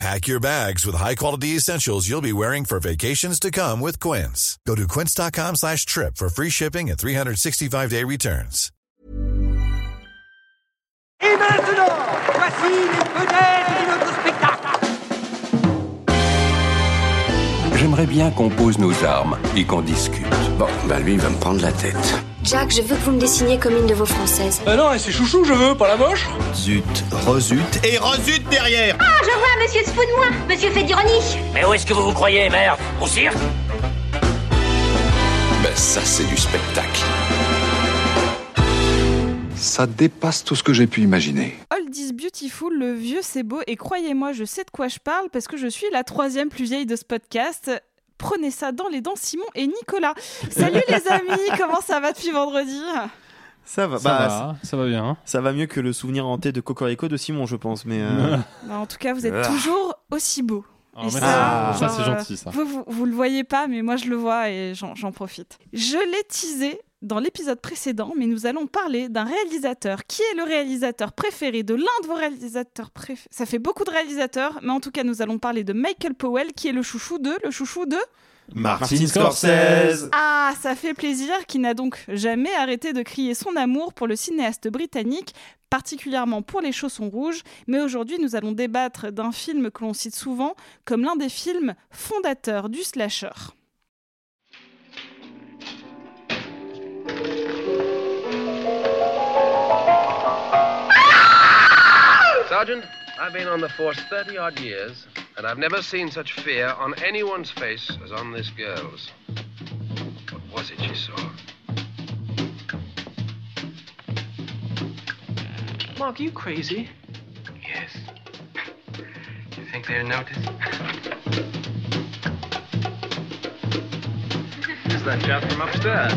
Pack your bags with high-quality essentials you'll be wearing for vacations to come with Quince. Go to quince.com slash trip for free shipping and 365-day returns. Et maintenant, voici les de notre spectacle. J'aimerais bien qu'on pose nos armes et qu'on discute. Bon, bah lui, il va me prendre la tête. Jack, je veux que vous me dessiniez comme une de vos françaises. Bah non, et c'est chouchou, je veux, pas la moche. Zut, rezut et rezut derrière Ah, je vois, monsieur se fout de moi. Monsieur fait d'ironie. Mais où est-ce que vous vous croyez, merde? Au cirque? Ben ça, c'est du spectacle. Ça dépasse tout ce que j'ai pu imaginer. Old is beautiful, le vieux c'est beau, et croyez-moi, je sais de quoi je parle parce que je suis la troisième plus vieille de ce podcast. Prenez ça dans les dents, Simon et Nicolas. Salut les amis, comment ça va depuis vendredi? Ça va, Ça bah, va, ça va bien. Ça va mieux que le souvenir hanté de Cocorico de Simon, je pense. Mais euh, Bah, En tout cas, vous êtes Ah. toujours aussi beau. Ah, Et merci. Ah, ça, c'est euh, gentil, ça. Vous, vous, vous le voyez pas, mais moi je le vois et j'en j'en profite. Je l'ai teasé dans l'épisode précédent, mais nous allons parler d'un réalisateur. Qui est le réalisateur préféré de l'un de vos réalisateurs préférés Ça fait beaucoup de réalisateurs, mais en tout cas, nous allons parler de Michael Powell, qui est le chouchou de... Le chouchou de... Martin Scorsese. Ah, ça fait plaisir, qui n'a donc jamais arrêté de crier son amour pour le cinéaste britannique, particulièrement pour les chaussons rouges. Mais aujourd'hui, nous allons débattre d'un film que l'on cite souvent comme l'un des films fondateurs du slasher. Sergeant, I've been on the force 30 odd years, and I've never seen such fear on anyone's face as on this girl's. What was it she saw? Mark, are you crazy? Yes. You think they'll notice? Who's that chap from upstairs?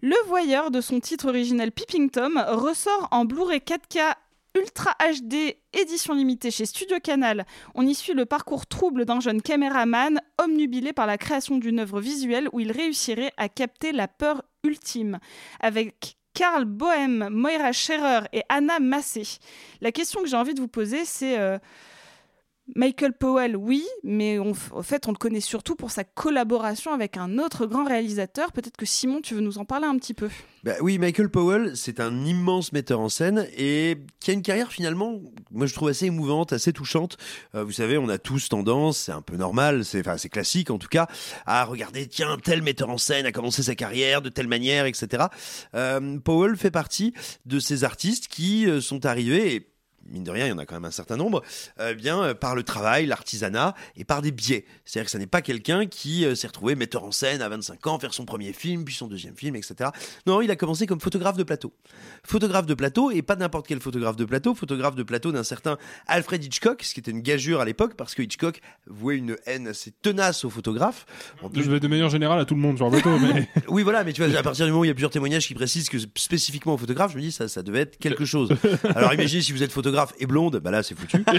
Le Voyeur, de son titre originel Peeping Tom, ressort en Blu-ray 4K Ultra HD édition limitée chez Studio Canal. On y suit le parcours trouble d'un jeune caméraman omnubilé par la création d'une œuvre visuelle où il réussirait à capter la peur ultime. Avec Karl Bohem, Moira Scherer et Anna Massé. La question que j'ai envie de vous poser, c'est euh, Michael Powell, oui, mais en fait, on le connaît surtout pour sa collaboration avec un autre grand réalisateur. Peut-être que Simon, tu veux nous en parler un petit peu? Bah oui, Michael Powell, c'est un immense metteur en scène et qui a une carrière finalement, moi je trouve assez émouvante, assez touchante. Euh, vous savez, on a tous tendance, c'est un peu normal, c'est enfin classique en tout cas, à regarder tiens tel metteur en scène a commencé sa carrière de telle manière, etc. Euh, Powell fait partie de ces artistes qui euh, sont arrivés. Et, Mine de rien, il y en a quand même un certain nombre, euh, bien euh, par le travail, l'artisanat et par des biais. C'est-à-dire que ce n'est pas quelqu'un qui euh, s'est retrouvé metteur en scène à 25 ans, faire son premier film, puis son deuxième film, etc. Non, il a commencé comme photographe de plateau. Photographe de plateau, et pas n'importe quel photographe de plateau, photographe de plateau d'un certain Alfred Hitchcock, ce qui était une gageure à l'époque, parce que Hitchcock vouait une haine assez tenace aux photographes. En plus, De, de manière générale à tout le monde sur le mais oui, voilà, mais tu vois, à partir du moment où il y a plusieurs témoignages qui précisent que spécifiquement aux photographes, je me dis ça, ça devait être quelque chose. Alors imaginez si vous êtes photographe et blonde, bah là c'est foutu.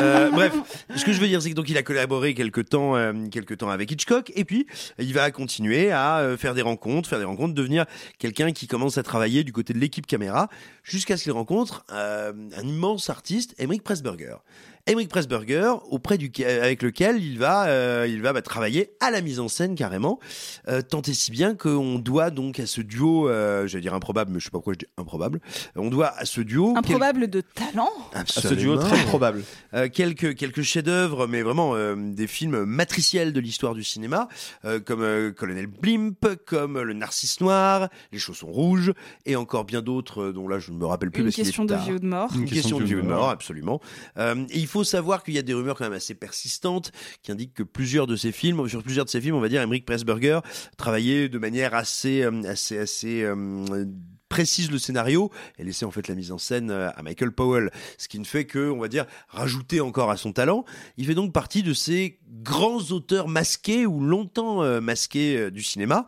Euh, bref, ce que je veux dire, c'est que donc il a collaboré quelque temps, euh, temps avec Hitchcock, et puis il va continuer à euh, faire des rencontres, faire des rencontres, devenir quelqu'un qui commence à travailler du côté de l'équipe caméra, jusqu'à ce qu'il rencontre un immense artiste, Emmerich Pressburger. Emmerich Pressburger, auprès du, avec lequel il va, euh, il va bah, travailler à la mise en scène carrément, euh, tant et si bien qu'on doit donc à ce duo, euh, j'allais dire improbable, mais je sais pas pourquoi je dis improbable, on doit à ce duo Improbable de talent. à ce duo très probable. euh, quelques quelques chefs-d'œuvre, mais vraiment euh, des films matriciels de l'histoire du cinéma, euh, comme euh, Colonel Blimp, comme Le Narcisse Noir, Les Chaussons Rouges, et encore bien d'autres dont là je ne me rappelle plus. Une question de vie ou de mort. Une, question, de vie ou de mort, absolument. Euh, et il faut savoir qu'il y a des rumeurs quand même assez persistantes qui indiquent que plusieurs de ces films, sur plusieurs de ces films, on va dire, Emmerich Pressburger travaillait de manière assez, euh, assez, assez euh, précise le scénario et laisser en fait la mise en scène euh, à Michael Powell, ce qui ne fait que, on va dire, rajouter encore à son talent. Il fait donc partie de ces grands auteurs masqués ou longtemps masqués du cinéma.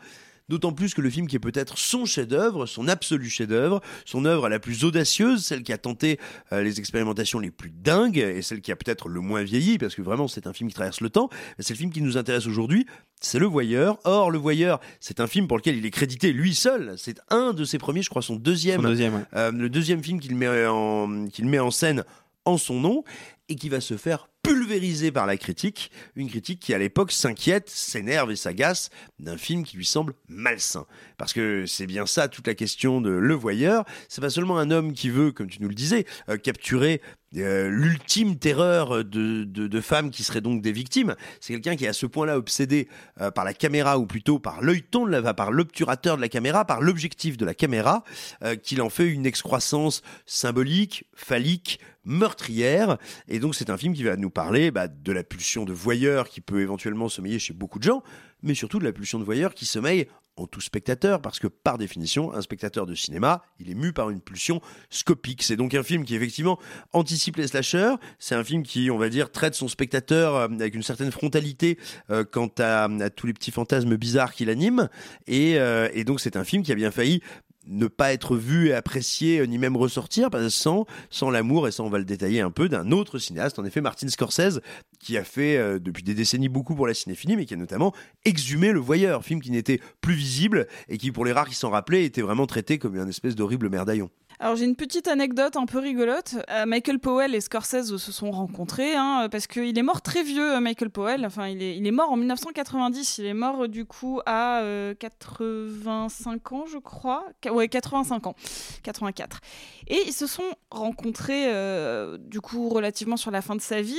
D'autant plus que le film qui est peut-être son chef-d'œuvre, son absolu chef-d'œuvre, son œuvre la plus audacieuse, celle qui a tenté euh, les expérimentations les plus dingues et celle qui a peut-être le moins vieilli, parce que vraiment c'est un film qui traverse le temps. C'est le film qui nous intéresse aujourd'hui, c'est Le Voyeur. Or, Le Voyeur, c'est un film pour lequel il est crédité lui seul. C'est un de ses premiers, je crois, son deuxième, Son deuxième, ouais. euh, le deuxième film qu'il met en qu'il met en scène en son nom et qui va se faire pulvériser par la critique, une critique qui à l'époque s'inquiète, s'énerve et s'agace d'un film qui lui semble malsain. Parce que c'est bien ça toute la question de Le Voyeur, c'est pas seulement un homme qui veut, comme tu nous le disais, euh, capturer euh, l'ultime terreur de, de, femmes qui seraient donc des victimes. C'est quelqu'un qui est à ce point-là obsédé euh, par la caméra, ou plutôt par l'œilleton, de la- par l'obturateur de la caméra, par l'objectif de la caméra, euh, qu'il en fait une excroissance symbolique, phallique, meurtrière. Et donc c'est un film qui va nous parler bah, de la pulsion de voyeur qui peut éventuellement sommeiller chez beaucoup de gens, mais surtout de la pulsion de voyeur qui sommeille en tout spectateur, parce que par définition, un spectateur de cinéma, il est mu par une pulsion scopique. C'est donc un film qui effectivement anticipe les slashers, c'est un film qui, on va dire, traite son spectateur euh, avec une certaine frontalité euh, quant à, tous les petits fantasmes bizarres qui l'animent, euh, et donc c'est un film qui a bien failli ne pas être vu et apprécié, euh, ni même ressortir, sans, sans l'amour, et ça on va le détailler un peu, d'un autre cinéaste, en effet Martin Scorsese, qui a fait euh, depuis des décennies beaucoup pour la cinéphilie, mais qui a notamment exhumé Le Voyeur, film qui n'était plus visible, et qui pour les rares qui s'en rappelaient, était vraiment traité comme un espèce d'horrible merdaillon. Alors j'ai une petite anecdote un peu rigolote. Euh, Michael Powell et Scorsese se sont rencontrés hein, parce qu'il est mort très vieux, euh, Michael Powell. Enfin, il est, mort en 1990. Il est mort euh, du coup à euh, 85 ans, je crois. Ouais, 85 ans, 84. Et ils se sont rencontrés euh, du coup relativement sur la fin de sa vie.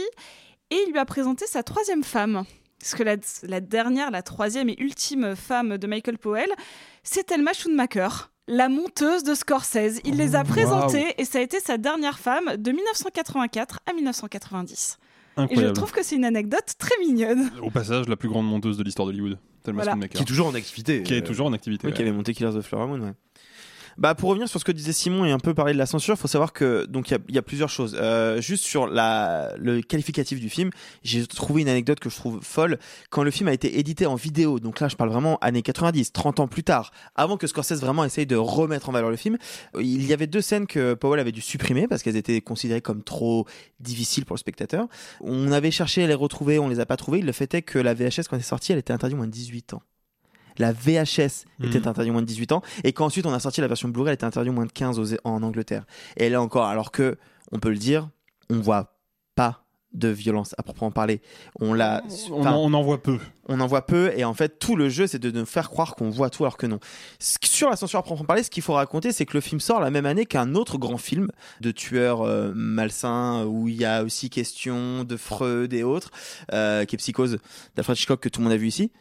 Et il lui a présenté sa troisième femme. Parce que la, la dernière, la troisième et ultime femme de Michael Powell, c'est Thelma Schoonmaker, la monteuse de Scorsese. Il les a présentées et ça a été sa dernière femme de 1984 à 1990. Et je trouve que c'est une anecdote très mignonne. Au passage, la plus grande monteuse de l'histoire d'Hollywood. Thelma Voilà. Qui est toujours en activité. Qui est Euh, toujours en activité. Oui, qui avait monté Killers of Flower Moon, ouais. Bah pour revenir sur ce que disait Simon et un peu parler de la censure, faut savoir que donc il y a, plusieurs choses. Euh, juste sur la le qualificatif du film, j'ai trouvé une anecdote que je trouve folle. Quand le film a été édité en vidéo, donc là je parle vraiment années 90, 30 ans plus tard, avant que Scorsese vraiment essaye de remettre en valeur le film, il y avait deux scènes que Powell avait dû supprimer parce qu'elles étaient considérées comme trop difficiles pour le spectateur. On avait cherché à les retrouver, on les a pas trouvées. Le fait est que la VHS quand elle est sortie, elle était interdite moins de 18 ans. La VHS était Mhm. interdite moins de 18 ans et quand ensuite on a sorti la version Blu-ray, elle était interdite moins de 15 aux- en Angleterre. Et là encore, alors que on peut le dire, on voit pas de violence à proprement parler. On l'a, On, en, on en voit peu. on en voit peu et en fait tout le jeu c'est de nous faire croire qu'on voit tout alors que non. Sur la censure à proprement parler, ce qu'il faut raconter c'est que le film sort la même année qu'un autre grand film de tueurs euh, malsains où il y a aussi question de Freud et autres, euh, qui est Psychose d'Alfred Hitchcock que tout le monde a vu ici.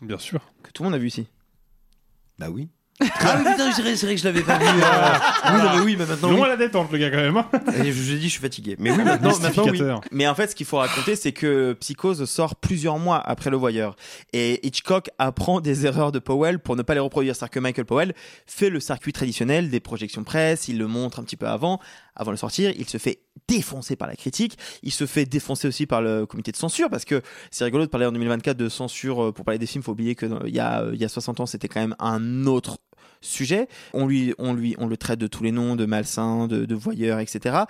Bien sûr. Que tout le monde a vu ici. Bah oui. ah oui, putain, c'est vrai, c'est vrai que je l'avais pas vu. euh. Oui, non, mais oui, mais maintenant. Non oui. la détente, le gars, quand même. hein. Et je vous ai dit, je suis fatigué. Mais oui, maintenant, maintenant oui. Mystificateur. Mais en fait, ce qu'il faut raconter, c'est que Psychose sort plusieurs mois après Le Voyeur. Et Hitchcock apprend des erreurs de Powell pour ne pas les reproduire. C'est-à-dire que Michael Powell fait le circuit traditionnel des projections presse, il le montre un petit peu avant, avant de le sortir, il se fait défoncer par la critique, il se fait défoncer aussi par le comité de censure, parce que c'est rigolo de parler en 2024 de censure euh, pour parler des films, faut oublier que euh, il y a, euh, il y a 60 ans, c'était quand même un autre sujet. On lui, on lui, on le traite de tous les noms, de malsain, de, de voyeur, etc.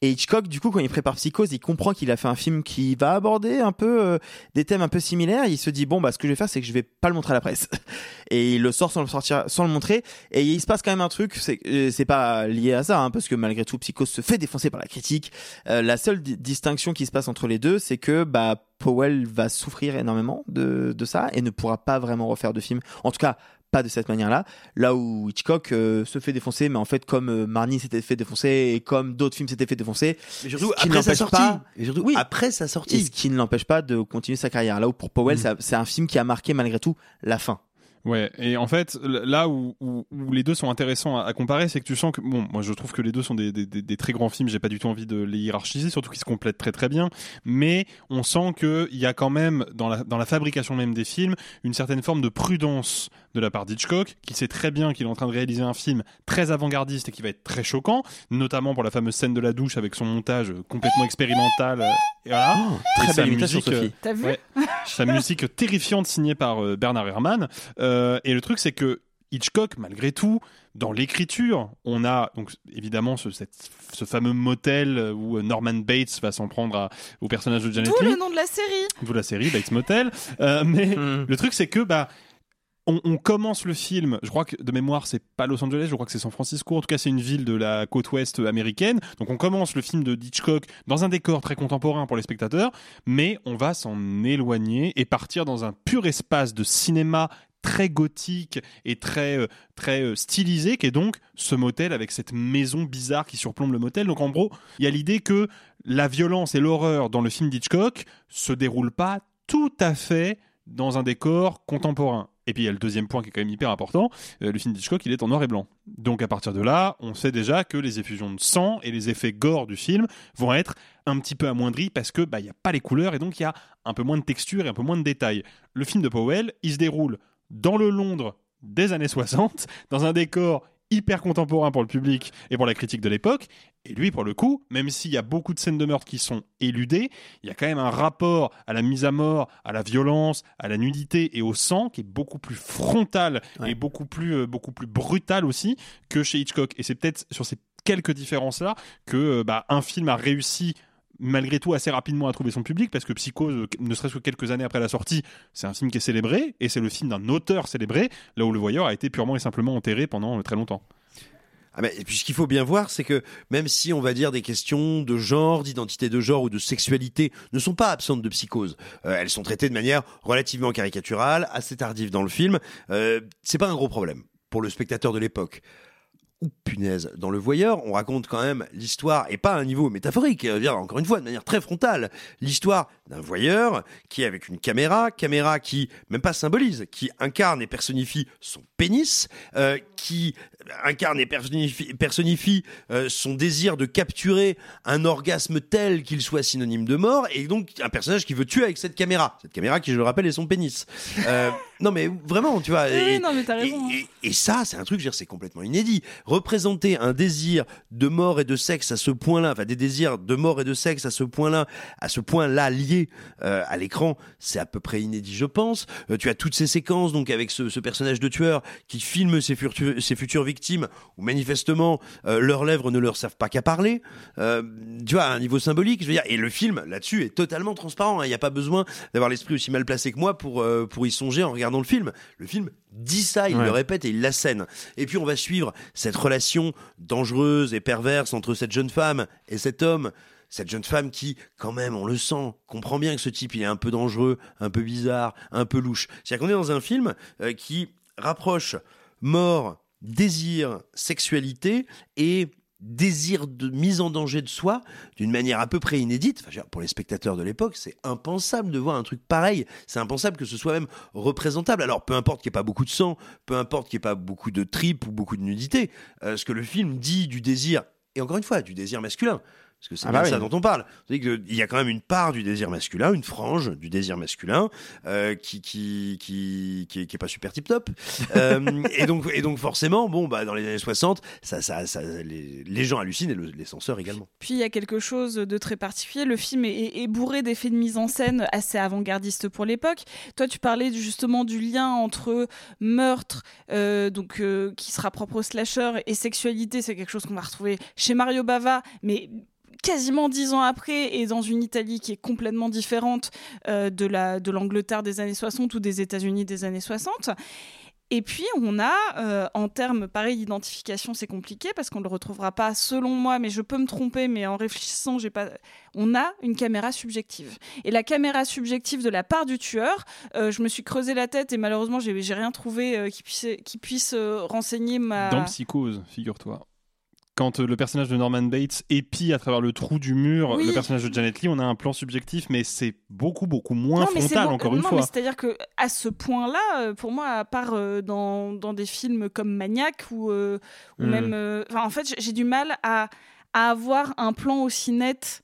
Et Hitchcock, du coup, quand il prépare Psychose, il comprend qu'il a fait un film qui va aborder un peu euh, des thèmes un peu similaires. Il se dit bon, bah, ce que je vais faire, c'est que je vais pas le montrer à la presse. Et il le sort sans le sortir, sans le montrer. Et il se passe quand même un truc, c'est, euh, c'est pas lié à ça, hein, parce que malgré tout, Psychose se fait défoncer par la critique. Euh, la seule di- distinction qui se passe entre les deux, c'est que bah Powell va souffrir énormément de, de ça et ne pourra pas vraiment refaire de film. En tout cas, pas de cette manière-là. Là où Hitchcock euh, se fait défoncer, mais en fait comme euh, Marnie s'était fait défoncer et comme d'autres films s'étaient fait défoncer, Mais surtout, ce qui après sa sortie. pas- Et surtout, Oui. après sa et sortie. ce qui ne l'empêche pas de continuer sa carrière. Là où pour Powell, Mm. c'est un film qui a marqué malgré tout la fin. Ouais, et en fait, là où, où- où les deux sont intéressants à, à comparer, c'est que tu sens que, bon, moi je trouve que les deux sont des, des- des- des très grands films, j'ai pas du tout envie de les hiérarchiser, surtout qu'ils se complètent très très bien, mais on sent qu'il y a quand même, dans la, dans la fabrication même des films, une certaine forme de prudence de la part d'Hitchcock, qui sait très bien qu'il est en train de réaliser un film très avant-gardiste et qui va être très choquant, notamment pour la fameuse scène de la douche avec son montage complètement expérimental. euh, Et voilà. très Et belle sa imitation, musique, euh, Sophie. T'as vu ouais, sa musique terrifiante signée par euh, Bernard Herrmann. Euh, et le truc, c'est que Hitchcock, malgré tout, dans l'écriture, on a donc évidemment ce, cette- ce fameux motel où Norman Bates va s'en prendre à- au personnage de Janet D'où le nom de la série. d'où la série Bates Motel. Euh, mais Hmm. le truc, c'est que bah, on, commence le film. Je crois que de mémoire, c'est pas Los Angeles, je crois que c'est San Francisco. En tout cas, c'est une ville de la côte ouest américaine. Donc, on commence le film de Hitchcock dans un décor très contemporain pour les spectateurs, mais on va s'en éloigner et partir dans un pur espace de cinéma très gothique et très euh, très euh, stylisé qui est donc ce motel avec cette maison bizarre qui surplombe le motel donc en gros il y a l'idée que la violence et l'horreur dans le film d'Hitchcock se déroulent pas tout à fait dans un décor contemporain. Et puis il y a le deuxième point qui est quand même hyper important, euh, le film d'Hitchcock il est en noir et blanc. Donc à partir de là, on sait déjà que les effusions de sang et les effets gore du film vont être un petit peu amoindris parce que bah a pas les couleurs et donc il y a un peu moins de texture et un peu moins de détails. Le film de Powell, il se déroule dans le Londres des années 60, dans un décor hyper contemporain pour le public et pour la critique de l'époque. Et lui, pour le coup, même s'il y a beaucoup de scènes de meurtre qui sont éludées, il y a quand même un rapport à la mise à mort, à la violence, à la nudité et au sang qui est beaucoup plus frontal et beaucoup plus, euh, beaucoup plus brutal aussi que chez Hitchcock. Et c'est peut-être sur ces quelques différences-là que euh, bah, un film a réussi malgré tout assez rapidement à trouver son public parce que Psychose, ne serait-ce que quelques années après la sortie, c'est un film qui est célébré et c'est le film d'un auteur célébré, là où le voyeur a été purement et simplement enterré pendant euh, très longtemps. Ah et puis ce qu'il faut bien voir, c'est que même si on va dire des questions de genre, d'identité de genre ou de sexualité ne sont pas absentes de psychose, euh, elles sont traitées de manière relativement caricaturale, assez tardive dans le film, euh, c'est pas un gros problème pour le spectateur de l'époque. Ou punaise, dans Le Voyeur, on raconte quand même l'histoire, et pas à un niveau métaphorique, euh, dire, encore une fois, de manière très frontale, l'histoire d'un voyeur qui est avec une caméra, caméra qui, même pas symbolise, qui incarne et personnifie son pénis, euh, qui incarne et personnifie, personnifie euh, son désir de capturer un orgasme tel qu'il soit synonyme de mort, et donc un personnage qui veut tuer avec cette caméra. Cette caméra qui, je le rappelle, est son pénis. Euh, non mais vraiment, tu vois. Oui, et- non, mais t'as raison. hein. et ça, c'est un truc, c'est complètement inédit. Représenter un désir de mort et de sexe à ce point-là, enfin des désirs de mort et de sexe à ce point-là, à ce point-là lié euh, à l'écran, c'est à peu près inédit, je pense. Euh, tu as toutes ces séquences, donc avec ce, ce personnage de tueur qui filme ses, ses futures victimes, où manifestement euh, leurs lèvres ne leur servent pas qu'à parler. Euh, tu vois, à un niveau symbolique, je veux dire. Et le film là-dessus est totalement transparent. hein. Il n'y a pas besoin d'avoir l'esprit aussi mal placé que moi pour euh, pour y songer en regardant le film. Le film dit ça, il Ouais. le répète et il l'assène. Et puis on va suivre cette relation dangereuse et perverse entre cette jeune femme et cet homme. Cette jeune femme qui, quand même, on le sent, comprend bien que ce type, il est un peu dangereux, un peu bizarre, un peu louche. C'est-à-dire qu'on est dans un film euh, qui rapproche mort, désir, sexualité et désir de mise en danger de soi d'une manière à peu près inédite. Enfin, pour les spectateurs de l'époque, c'est impensable de voir un truc pareil. C'est impensable que ce soit même représentable. Alors, peu importe qu'il n'y ait pas beaucoup de sang, peu importe qu'il n'y ait pas beaucoup de tripes ou beaucoup de nudité, euh, ce que le film dit du désir, et encore une fois, du désir masculin. Parce que c'est Ah bien bah ça dont on parle. C'est-à-dire qu'il y a quand même une part du désir masculin, une frange du désir masculin euh, qui, qui, qui, qui, est, qui est pas super tip top. Euh, et donc, et donc forcément, bon, bah dans les années 60, ça, ça, ça, les, les gens hallucinent et le- les censeurs également. Puis il y a quelque chose de très particulier. Le film est, est- est bourré d'effets de mise en scène assez avant-gardistes pour l'époque. Toi, tu parlais justement du lien entre meurtre, euh, donc euh, qui sera propre au slasher, et sexualité. C'est quelque chose qu'on va retrouver chez Mario Bava, mais quasiment dix ans après et dans une Italie qui est complètement différente euh, de la de l'Angleterre des années 60 ou des États-Unis des années 60. Et puis on a, euh, en termes pareil d'identification, c'est compliqué parce qu'on ne le retrouvera pas selon moi, mais je peux me tromper, mais en réfléchissant, j'ai pas. On a une caméra subjective. Et la caméra subjective de la part du tueur, euh, je me suis creusé la tête et malheureusement j'ai rien trouvé qui puisse qui puisse renseigner ma. Dans Psychose, figure-toi. Quand euh, le personnage de Norman Bates épie à travers le trou du mur Oui. le personnage de Janet Lee, on a un plan subjectif, mais c'est beaucoup, beaucoup moins Non, frontal, bon- encore une non, fois. c'est-à-dire que à ce point-là, euh, pour moi, à part euh, dans, dans des films comme Maniac ou, euh, Hmm. même, en fait, j'ai- j'ai du mal à, à avoir un plan aussi net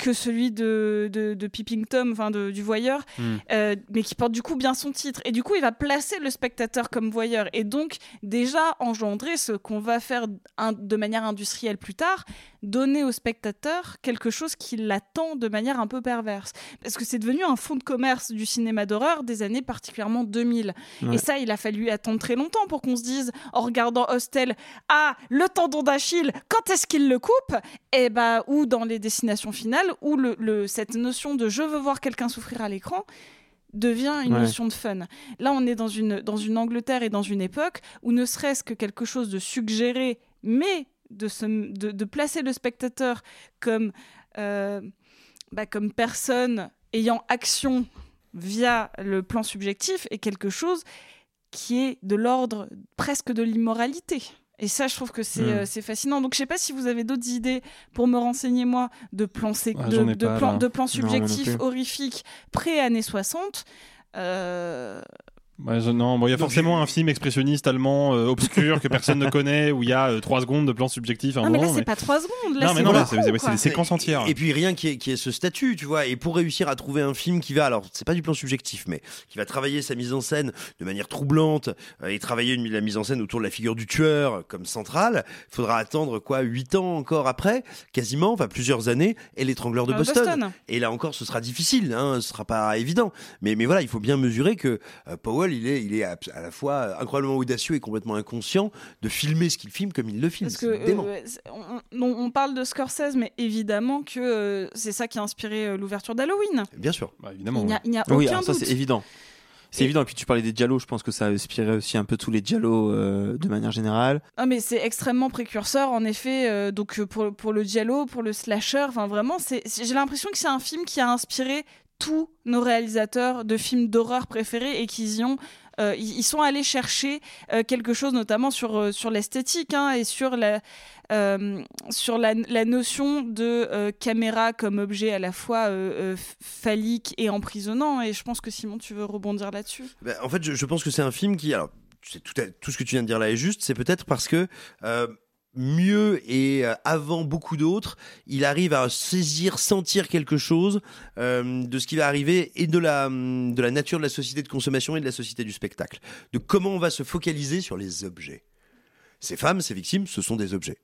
que celui de, de, de Peeping Tom, enfin de- du voyeur, Hmm. euh, mais qui porte du coup bien son titre. Et du coup, il va placer le spectateur comme voyeur et donc déjà engendrer ce qu'on va faire un- de manière industrielle plus tard, donner au spectateur quelque chose qui l'attend de manière un peu perverse. Parce que c'est devenu un fonds de commerce du cinéma d'horreur des années particulièrement 2000. Ouais. Et ça, il a fallu attendre très longtemps pour qu'on se dise, en regardant Hostel, ah, le tendon d'Achille, quand est-ce qu'il le coupe? Et bah, ou dans les destinations finales, où le, le- cette notion de je veux voir quelqu'un souffrir à l'écran devient une Ouais. notion de fun. Là, on est dans une, dans une Angleterre et dans une époque où ne serait-ce que quelque chose de suggéré, mais de, se, de, de placer le spectateur comme, euh, bah, comme personne ayant action via le plan subjectif est quelque chose qui est de l'ordre presque de l'immoralité. Et ça, je trouve que c'est Mm. euh, fascinant. Donc, je sais pas si vous avez d'autres idées pour me renseigner, moi, de plans, Ah, de, ai de plans, de subjectifs horrifiques pré-années 60. Euh, Ouais, je- non, bon, il y a Donc, forcément un film expressionniste allemand euh, obscur que personne ne connaît où il y a euh, trois secondes de plan subjectif à un Non, mais là, c'est pas trois secondes. Là, Non, mais c'est non, là, beaucoup, c'est- c'est- c'est quoi. des séquences entières. Et puis rien qui est, qui est ce statut, tu vois. Et pour réussir à trouver un film qui va, alors c'est pas du plan subjectif, mais qui va travailler sa mise en scène de manière troublante euh, et travailler une, la mise en scène autour de la figure du tueur comme centrale, il faudra attendre quoi, huit ans encore après, quasiment, enfin plusieurs années, et l'étrangleur de Euh, Boston. Boston. Et là encore, ce sera difficile, hein, ce sera pas évident. Mais, mais voilà, il faut bien mesurer que euh, Il est, il est à, à la fois incroyablement audacieux et complètement inconscient de filmer ce qu'il filme comme il le filme. Parce que dément. euh, on, parle de Scorsese, mais évidemment que euh, c'est ça qui a inspiré euh, l'ouverture d'Halloween. Bien sûr. Bah, évidemment. Il n'y a, il Oui, aucun ça doute. c'est évident. C'est Et- évident. Et puis tu parlais des Diallo, je pense que ça a inspiré aussi un peu tous les Diallo euh, de manière générale. Ah mais c'est extrêmement précurseur en effet euh, donc euh, pour, pour le giallo pour le slasher enfin vraiment j'ai l'impression que c'est un film qui a inspiré tous nos réalisateurs de films d'horreur préférés et qu'ils y ont euh, ils sont allés chercher euh, quelque chose notamment sur euh, sur l'esthétique hein, et sur la sur la, notion de caméra comme objet à la fois phallique et emprisonnant et je pense que Simon tu veux rebondir là-dessus? Ben, en fait, je, pense que c'est un film qui, alors, tout, ce que tu viens de dire là est juste. C'est peut-être parce que mieux et euh, avant beaucoup d'autres, il arrive à saisir, sentir quelque chose euh, de ce qui va arriver et de la hum, de la nature de la société de consommation et de la société du spectacle, de comment on va se focaliser sur les objets. Ces femmes, ces victimes, ce sont des objets.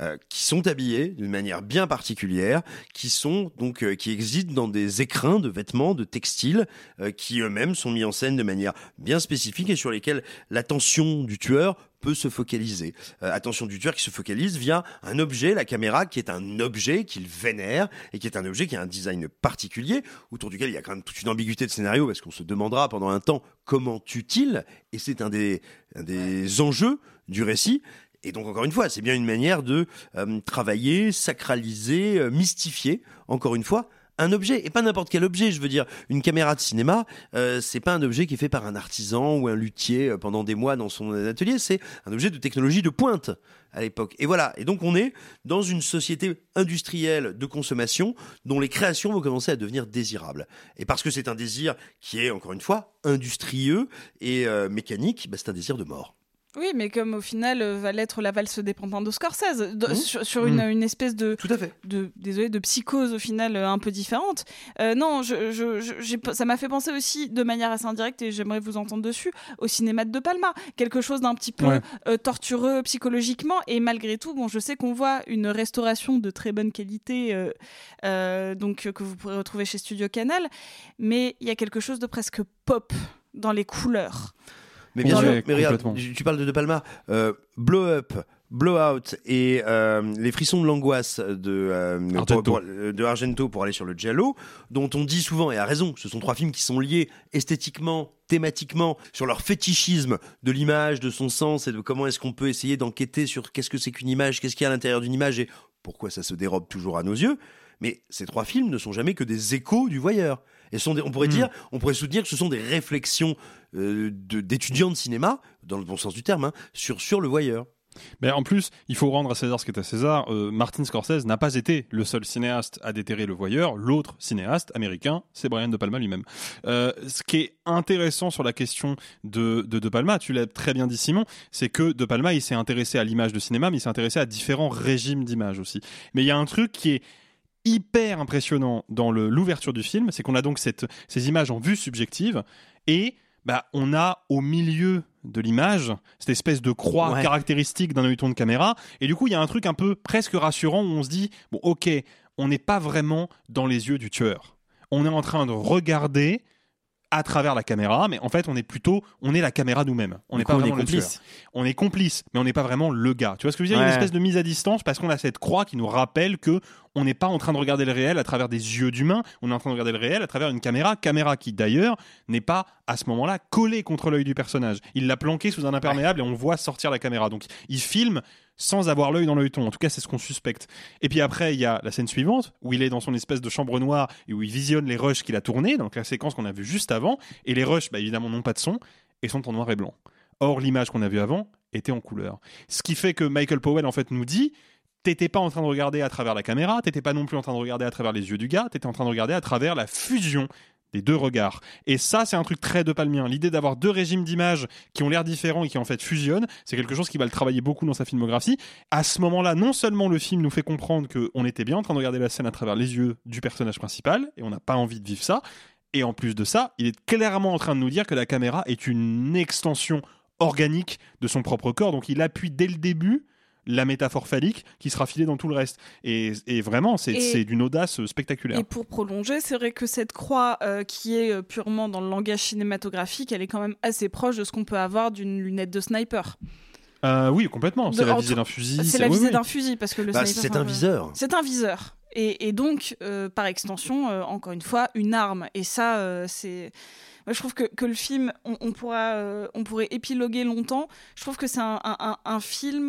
Euh, qui sont habillés d'une manière bien particulière, qui sont donc euh, qui existent dans des écrins de vêtements, de textiles, euh, qui eux-mêmes sont mis en scène de manière bien spécifique et sur lesquels l'attention du tueur peut se focaliser. Euh, attention du tueur qui se focalise via un objet, la caméra, qui est un objet qu'il vénère et qui est un objet qui a un design particulier, autour duquel il y a quand même toute une ambiguïté de scénario parce qu'on se demandera pendant un temps comment tue-t-il et c'est un des, un des enjeux du récit. Et donc, encore une fois, c'est bien une manière de euh, travailler, sacraliser, euh, mystifier, encore une fois, un objet. Et pas n'importe quel objet, je veux dire, une caméra de cinéma, euh, c'est pas un objet qui est fait par un artisan ou un luthier euh, pendant des mois dans son atelier, c'est un objet de technologie de pointe à l'époque. Et voilà. Et donc, on est dans une société industrielle de consommation dont les créations vont commencer à devenir désirables. Et parce que c'est un désir qui est, encore une fois, industrieux et mécanique, bah, c'est un désir de mort. Oui, mais comme au final euh, va l'être la valse des pantins de Scorsese, de- Mmh. sur, sur une, Mmh. une espèce de, Tout à fait. de, désolé, de psychose au final euh, un peu différente. Euh, non, je, je- je- j'ai pas- ça m'a fait penser aussi de manière assez indirecte, et j'aimerais vous entendre dessus, au cinéma de De Palma. Quelque chose d'un petit peu Ouais. tortureux psychologiquement, et malgré tout, bon, je sais qu'on voit une restauration de très bonne qualité, donc que vous pourrez retrouver chez Studio Canal, mais il y a quelque chose de presque pop dans les couleurs. Mais bien Ouais, sûr, mais regarde, complètement. tu parles de De Palma, euh, Blow Up, Blow Out et euh, les frissons de l'angoisse de, euh, Argento. pour- pour- de Argento pour aller sur le Giallo, dont on dit souvent, et à raison, ce sont trois films qui sont liés esthétiquement, thématiquement, sur leur fétichisme de l'image, de son sens et de comment est-ce qu'on peut essayer d'enquêter sur qu'est-ce que c'est qu'une image, qu'est-ce qu'il y a à l'intérieur d'une image et pourquoi ça se dérobe toujours à nos yeux. Mais ces trois films ne sont jamais que des échos du voyeur. Et sont des- on pourrait Mm. dire, on pourrait soutenir que ce sont des réflexions euh, de- d'étudiants de cinéma, dans le bon sens du terme, hein, sur, sur le voyeur. Mais en plus, il faut rendre à César ce qui est à César. Euh, Martin Scorsese n'a pas été le seul cinéaste à déterrer le voyeur. L'autre cinéaste américain, c'est Brian De Palma lui-même. Euh, ce qui est intéressant sur la question de De, de Palma, tu l'as très bien dit Simon, c'est que De Palma, il s'est intéressé à l'image de cinéma, mais il s'est intéressé à différents régimes d'image aussi. Mais il y a un truc qui est hyper impressionnant dans l'ouverture du film, c'est qu'on a donc cette, ces images en vue subjective et bah, on a au milieu de l'image cette espèce de croix Ouais. caractéristique d'un œilleton de caméra et du coup il y a un truc un peu presque rassurant où on se dit bon ok on n'est pas vraiment dans les yeux du tueur on est en train de regarder à travers la caméra, mais en fait, on est plutôt, on est la caméra nous-mêmes. On n'est pas on vraiment est le complice. tueur. On est complice, mais on n'est pas vraiment le gars. Tu vois ce que je veux dire? Il y a une Ouais. espèce de mise à distance parce qu'on a cette croix qui nous rappelle que on n'est pas en train de regarder le réel à travers des yeux d'humain, on est en train de regarder le réel à travers une caméra, caméra qui d'ailleurs n'est pas à ce moment-là collée contre l'œil du personnage. Il l'a planqué sous un imperméable et on voit sortir la caméra. Donc il filme sans avoir l'œil dans l'œilleton. En tout cas, c'est ce qu'on suspecte. Et puis après, il y a la scène suivante où il est dans son espèce de chambre noire et où il visionne les rushs qu'il a tournés, donc la séquence qu'on a vue juste avant. Et les rushs, bah, évidemment, n'ont pas de son et sont en noir et blanc. Or, l'image qu'on a vue avant était en couleur. Ce qui fait que Michael Powell, en fait, nous dit T'étais pas en train de regarder à travers la caméra, t'étais pas non plus en train de regarder à travers les yeux du gars, t'étais en train de regarder à travers la fusion des deux regards. Et ça, c'est un truc très de palmien. L'idée d'avoir deux régimes d'images qui ont l'air différents et qui en fait fusionnent, c'est quelque chose qui va le travailler beaucoup dans sa filmographie. À ce moment-là, non seulement le film nous fait comprendre qu'on était bien en train de regarder la scène à travers les yeux du personnage principal, et on n'a pas envie de vivre ça, et en plus de ça, il est clairement en train de nous dire que la caméra est une extension organique de son propre corps. Donc il appuie dès le début la métaphore phallique qui sera filée dans tout le reste. Et, et vraiment, c'est d'une audace spectaculaire. Et pour prolonger, c'est vrai que cette croix euh, qui est euh, purement dans le langage cinématographique, elle est quand même assez proche de ce qu'on peut avoir d'une lunette de sniper. Euh, oui, complètement. C'est la visée d'un fusil. C'est la oui, visée oui. d'un fusil parce que le Bah, sniper, c'est un euh, viseur. C'est un viseur. Et, et donc, euh, par extension, euh, encore une fois, une arme. Et ça, euh, c'est. Moi, je trouve que, que le film, on, on pourra, euh, on pourrait épiloguer longtemps. Je trouve que c'est un, un- un- un film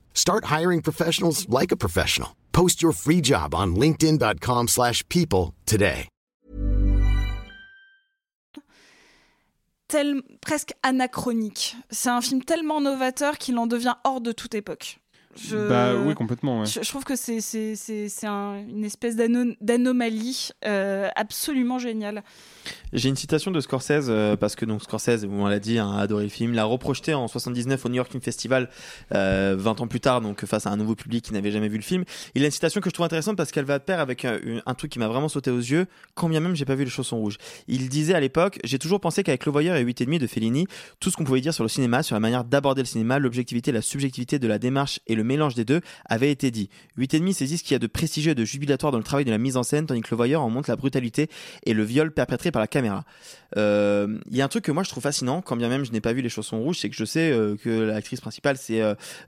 Start hiring professionals like a professional. Post your free job on linkedin.com/people slash people today. presque anachronique. C'est un film tellement novateur qu'il en devient hors de toute époque. Je- Bah oui, complètement. ouais. Je, je trouve que c'est c'est- c'est- c'est un- une espèce d'ano- d'anomalie euh, absolument géniale. J'ai une citation de Scorsese, euh, parce que donc Scorsese, on l'a dit, a adoré le film, l'a reprojeté en 79 au New York Film Festival, euh, 20 ans plus tard, donc face à un nouveau public qui n'avait jamais vu le film. Il a une citation que je trouve intéressante parce qu'elle va de pair avec un, une- un truc qui m'a vraiment sauté aux yeux, quand bien même j'ai pas vu les chaussons rouges. Il disait à l'époque, j'ai toujours pensé qu'avec Le Voyeur et 8 et demi de Fellini, tout ce qu'on pouvait dire sur le cinéma, sur la manière d'aborder le cinéma, l'objectivité, la subjectivité de la démarche et le mélange des deux avait été dit. 8 et demi saisit ce qu'il y a de prestigieux et de jubilatoire dans le travail de la mise en scène, tandis que Le Voyeur en montre la brutalité et le viol perpétré par la caméra. Euh, Il y a un truc que moi je trouve fascinant, quand bien même je n'ai pas vu les chaussons rouges, c'est que je sais euh, que l'actrice principale c'est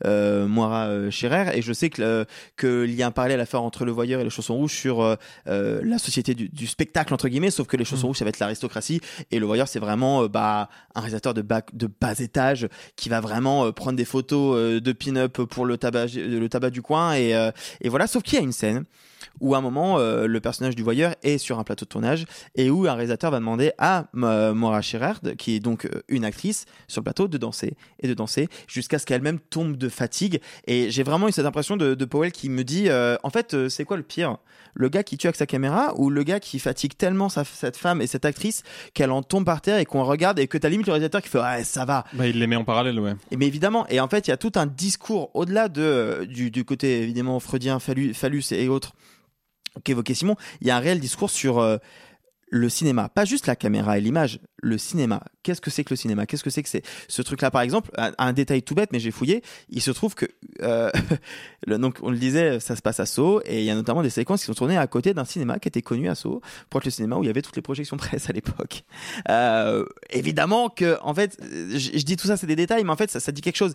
euh, Moira Scherer et je sais que qu'il y a un parallèle à faire entre le voyeur et les chaussons rouges sur la société du, du spectacle entre guillemets, sauf que les chaussons rouges ça va être l'aristocratie et le voyeur c'est vraiment bah, un réalisateur de bas, de bas étage qui va vraiment prendre des photos de pin-up pour le tabac, le tabac du coin et, euh, et voilà, sauf qu'il y a une scène où à un moment euh, le personnage du voyeur est sur un plateau de tournage et où un réalisateur va demander à euh, Maura Scherer, de- qui est donc euh, une actrice sur le plateau, de danser et de danser jusqu'à ce qu'elle-même tombe de fatigue. Et j'ai vraiment eu cette impression de, de Powell qui me dit, euh, en fait, euh, c'est quoi le pire? Le gars qui tue avec sa caméra ou le gars qui fatigue tellement sa- cette femme et cette actrice qu'elle en tombe par terre et qu'on regarde et que t'as limite le réalisateur qui fait ouais ça va. Bah, il les met en parallèle, ouais. Et mais évidemment, et en fait, il y a tout un discours au-delà de du, côté évidemment freudien, phallus, et autres qu'évoquait Simon, il y a un réel discours sur euh, le cinéma, pas juste la caméra et l'image, le cinéma. Qu'est-ce que c'est que le cinéma? Qu'est-ce que c'est que c'est? Ce truc-là Par exemple, un, détail tout bête, mais j'ai fouillé. Il se trouve que, euh, donc on le disait, ça se passe à Sceaux, et il y a notamment des séquences qui sont tournées à côté d'un cinéma qui était connu à Sceaux, pour être le cinéma où il y avait toutes les projections presse à l'époque. Euh, évidemment que, en fait, je, dis tout ça, c'est des détails, mais en fait, ça dit quelque chose.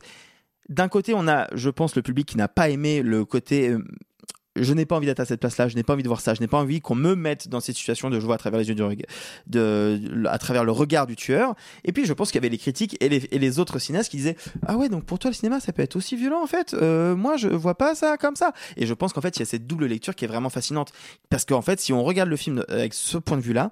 D'un côté, on a, je pense, le public qui n'a pas aimé le côté euh, je n'ai pas envie d'être à cette place-là, je n'ai pas envie de voir ça, je n'ai pas envie qu'on me mette dans cette situation de jouer à travers les yeux du reg- de, de- à travers le regard du tueur. Et puis je pense qu'il y avait les critiques et les, et les autres cinéastes qui disaient ah ouais donc pour toi le cinéma ça peut être aussi violent en fait. Euh, moi je vois pas ça comme ça. Et je pense qu'en fait il y a cette double lecture qui est vraiment fascinante parce qu'en fait si on regarde le film avec ce point de vue-là,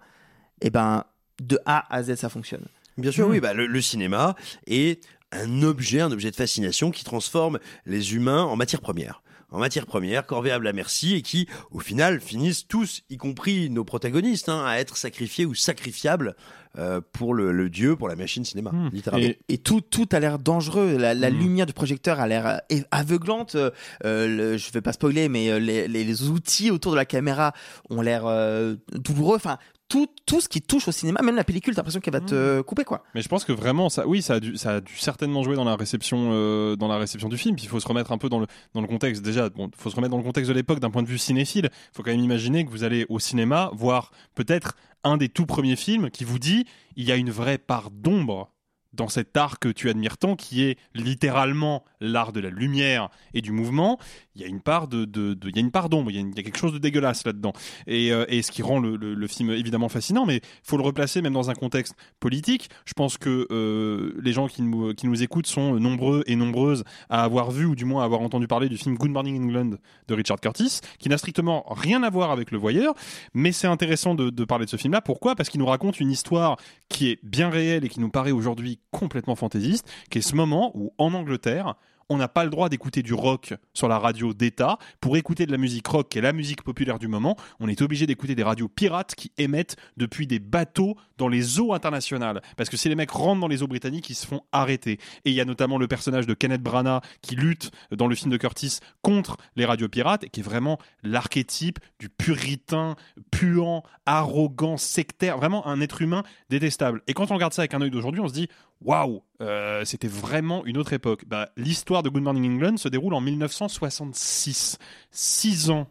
et ben de A à Z ça fonctionne. Bien sûr, oui, bah, le, le cinéma est un objet, un objet de fascination qui transforme les humains en matière première. En matière première, corvéable à merci, et qui, au final, finissent tous, y compris nos protagonistes, hein, à être sacrifiés ou sacrifiables euh, pour le, le dieu, pour la machine cinéma, littéralement. Et, et tout, tout a l'air dangereux. La, la lumière du projecteur a l'air euh, aveuglante. Euh, le- je vais pas spoiler, mais euh, les, les- les outils autour de la caméra ont l'air euh, douloureux. Enfin, tout, tout ce qui touche au cinéma, même la pellicule, t'as l'impression qu'elle va te couper, quoi. Mais je pense que vraiment, ça, oui, ça a dû, ça a dû certainement jouer dans la réception, euh, dans la réception du film. Puis il faut se remettre un peu dans le, dans le contexte. Déjà, bon, faut se remettre dans le contexte de l'époque d'un point de vue cinéphile. Il faut quand même imaginer que vous allez au cinéma voir peut-être un des tout premiers films qui vous dit il y a une vraie part d'ombre dans cet art que tu admires tant, qui est littéralement l'art de la lumière et du mouvement, il y a une part de, il y a une part d'ombre, il y, a quelque chose de dégueulasse là-dedans. Et, euh, ce qui rend le, film évidemment fascinant, mais faut le replacer même dans un contexte politique. Je pense que euh, les gens qui nous, qui nous écoutent sont nombreux et nombreuses à avoir vu ou du moins à avoir entendu parler du film Good Morning England de Richard Curtis, qui n'a strictement rien à voir avec Le Voyeur, mais c'est intéressant de, de parler de ce film-là. Pourquoi? Parce qu'il nous raconte une histoire qui est bien réelle et qui nous paraît aujourd'hui complètement fantaisiste, qui est ce moment où en Angleterre, on n'a pas le droit d'écouter du rock sur la radio d'État. Pour écouter de la musique rock, qui est la musique populaire du moment, on est obligé d'écouter des radios pirates qui émettent depuis des bateaux dans les eaux internationales. Parce que si les mecs rentrent dans les eaux britanniques, ils se font arrêter. Et il y a notamment le personnage de Kenneth Branagh qui lutte dans le film de Curtis contre les radios pirates et qui est vraiment l'archétype du puritain, puant, arrogant, sectaire, vraiment un être humain détestable. Et quand on regarde ça avec un œil d'aujourd'hui, on se dit waouh, euh, c'était vraiment une autre époque. Bah, L'histoire de Good Morning England se déroule en 1966, six ans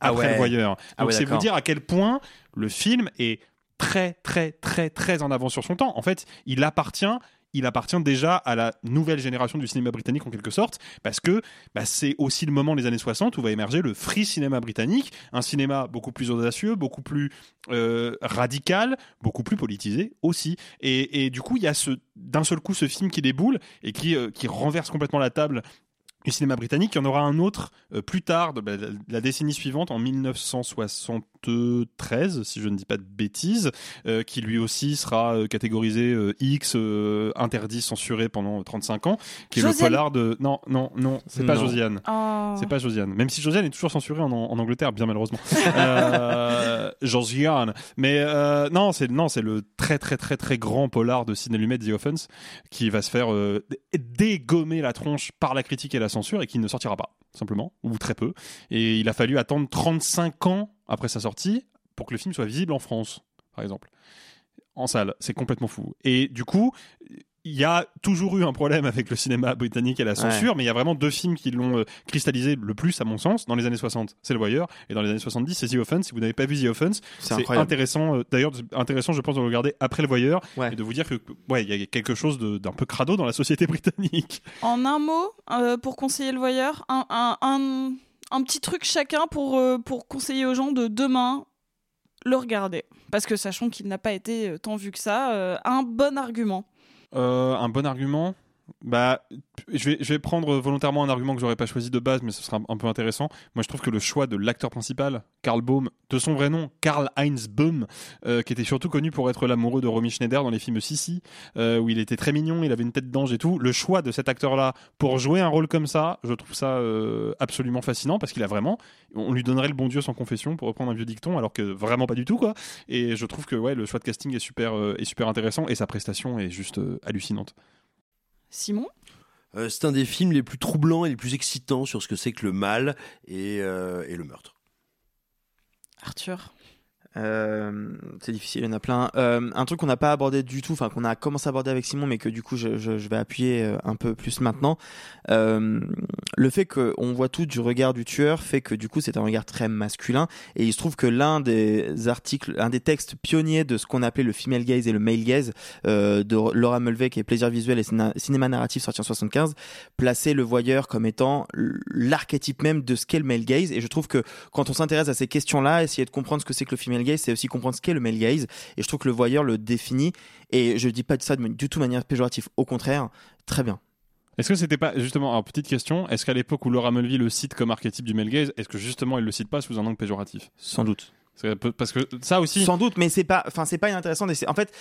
Ah après ouais. le voyeur. Ah Donc ouais, c'est vous dire à quel point le film est très très très très en avance sur son temps. En fait, il appartient il appartient déjà à la nouvelle génération du cinéma britannique en quelque sorte, parce que bah, c'est aussi le moment des années 60 où va émerger le free cinéma britannique, un cinéma beaucoup plus audacieux, beaucoup plus euh, radical, beaucoup plus politisé aussi. Et, du coup, il y a d'un seul coup ce film qui déboule et qui, euh, qui renverse complètement la table du cinéma britannique. Il y en aura un autre euh, plus tard, de la, la décennie suivante, en 1973, si je ne dis pas de bêtises, euh, qui lui aussi sera euh, catégorisé euh, X, euh, interdit, censuré pendant 35 ans, qui est le polar de... Non, non, non, c'est pas. Josiane. Oh. C'est pas Josiane. Même si Josiane est toujours censurée en, en Angleterre, bien malheureusement. euh, Josiane. Mais euh, non, c'est non, c'est le très très très très grand polar de Sidney Lumet, The Offense, qui va se faire euh, dé- dégommer la tronche par la critique et la censure et qui ne sortira pas, simplement, ou très peu. Et il a fallu attendre 35 ans après sa sortie pour que le film soit visible en France, par exemple. En salle, c'est complètement fou. Et du coup, il y a toujours eu un problème avec le cinéma britannique et la censure, mais il y a vraiment deux films qui l'ont euh, cristallisé le plus, à mon sens, dans les années 60. C'est Le Voyeur, et dans les années 70, c'est The Offense. Si vous n'avez pas vu The Offense, C'est intéressant. euh, D'ailleurs, intéressant, je pense, de le regarder après Le Voyeur, Ouais. et de vous dire que, ouais, il y a quelque chose d'un peu crado dans la société britannique. En un mot, euh, pour conseiller le voyeur, un, un, un, un petit truc chacun pour, euh, pour conseiller aux gens de demain le regarder. Parce que sachant qu'il n'a pas été tant vu que ça, euh, un bon argument. Euh, un bon argument bah, je vais, je vais prendre volontairement un argument que j'aurais pas choisi de base, mais ce sera un peu intéressant. Moi, je trouve que le choix de l'acteur principal, Karl Baum, de son vrai nom, Karl Heinz Baum, euh, qui était surtout connu pour être l'amoureux de Romy Schneider dans les films Sissi, euh, où il était très mignon, il avait une tête d'ange et tout. Le choix de cet acteur-là pour jouer un rôle comme ça, je trouve ça euh, absolument fascinant parce qu'il a vraiment, on lui donnerait le bon Dieu sans confession pour reprendre un vieux dicton, alors que vraiment pas du tout quoi. Et je trouve que ouais, le choix de casting est super, est super intéressant et sa prestation est juste hallucinante. Simon? Euh, c'est un des films les plus troublants et les plus excitants sur ce que c'est que le mal et, euh, et le meurtre. Arthur? Euh, c'est difficile, il y en a plein. Euh, un truc qu'on n'a pas abordé du tout, enfin qu'on a commencé à aborder avec Simon, mais que du coup je, vais appuyer euh, un peu plus maintenant. Le fait qu'on voit tout du regard du tueur fait que du coup c'est un regard très masculin. Et il se trouve que l'un des articles, un des textes pionniers de ce qu'on appelait le female gaze et le male gaze de Laura Mulvey, qui est Plaisir visuel et cinéma, narratif sorti en 75, plaçait le voyeur comme étant l'archétype même de ce qu'est le male gaze. Et je trouve que quand on s'intéresse à ces questions-là, essayer de comprendre ce que c'est que le female gaze, c'est aussi comprendre ce qu'est le male gaze. Et je trouve que le voyeur le définit. Et je dis pas ça de, du tout manière péjorative. Au contraire, très bien. Est-ce que c'était pas justement alors petite question Est-ce qu'à l'époque où Laura Mulvey le cite comme archétype du male gaze, est-ce que justement il le cite pas sous un angle péjoratif? Sans doute. Parce que ça aussi. Sans doute, mais c'est pas, enfin c'est pas inintéressant. En fait,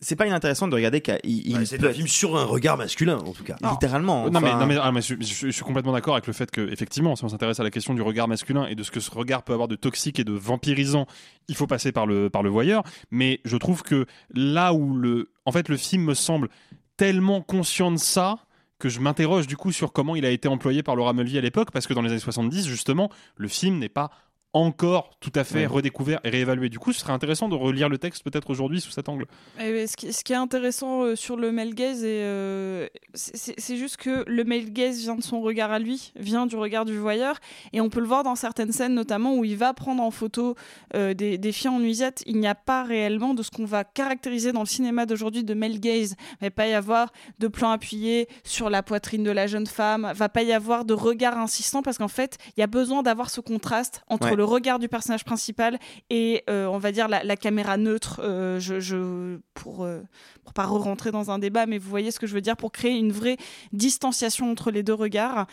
c'est pas inintéressant de regarder qu'il ouais, c'est un film sur un regard masculin en tout cas. Non. littéralement enfin... non mais, non, mais, ah, mais je, je, je, suis complètement d'accord avec le fait que effectivement si on s'intéresse à la question du regard masculin et de ce que ce regard peut avoir de toxique et de vampirisant il faut passer par le par le voyeur. Mais je trouve que là où le en fait le film me semble tellement conscient de ça que je m'interroge du coup sur comment il a été employé par Laura Mulvey à l'époque parce que dans les années 70 justement le film n'est pas encore tout à fait ouais. redécouvert et réévalué. Du coup, ce serait intéressant de relire le texte peut-être aujourd'hui sous cet angle. Et ce, qui, ce, qui, est intéressant euh, sur le male gaze, euh, c'est juste que le male gaze vient de son regard à lui, vient du regard du voyeur, et on peut le voir dans certaines scènes, notamment où il va prendre en photo euh, des, des, filles en nuisette. Il n'y a pas réellement de ce qu'on va caractériser dans le cinéma d'aujourd'hui de male gaze. Il va pas y avoir de plan appuyé sur la poitrine de la jeune femme, il va pas y avoir de regard insistant parce qu'en fait, il y a besoin d'avoir ce contraste entre ouais le regard du personnage principal et euh, on va dire la, caméra neutre euh, je, je, pour, euh, pour pas re-rentrer dans un débat mais vous voyez ce que je veux dire pour créer une vraie distanciation entre les deux regards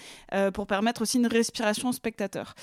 pour permettre aussi une respiration au spectateur.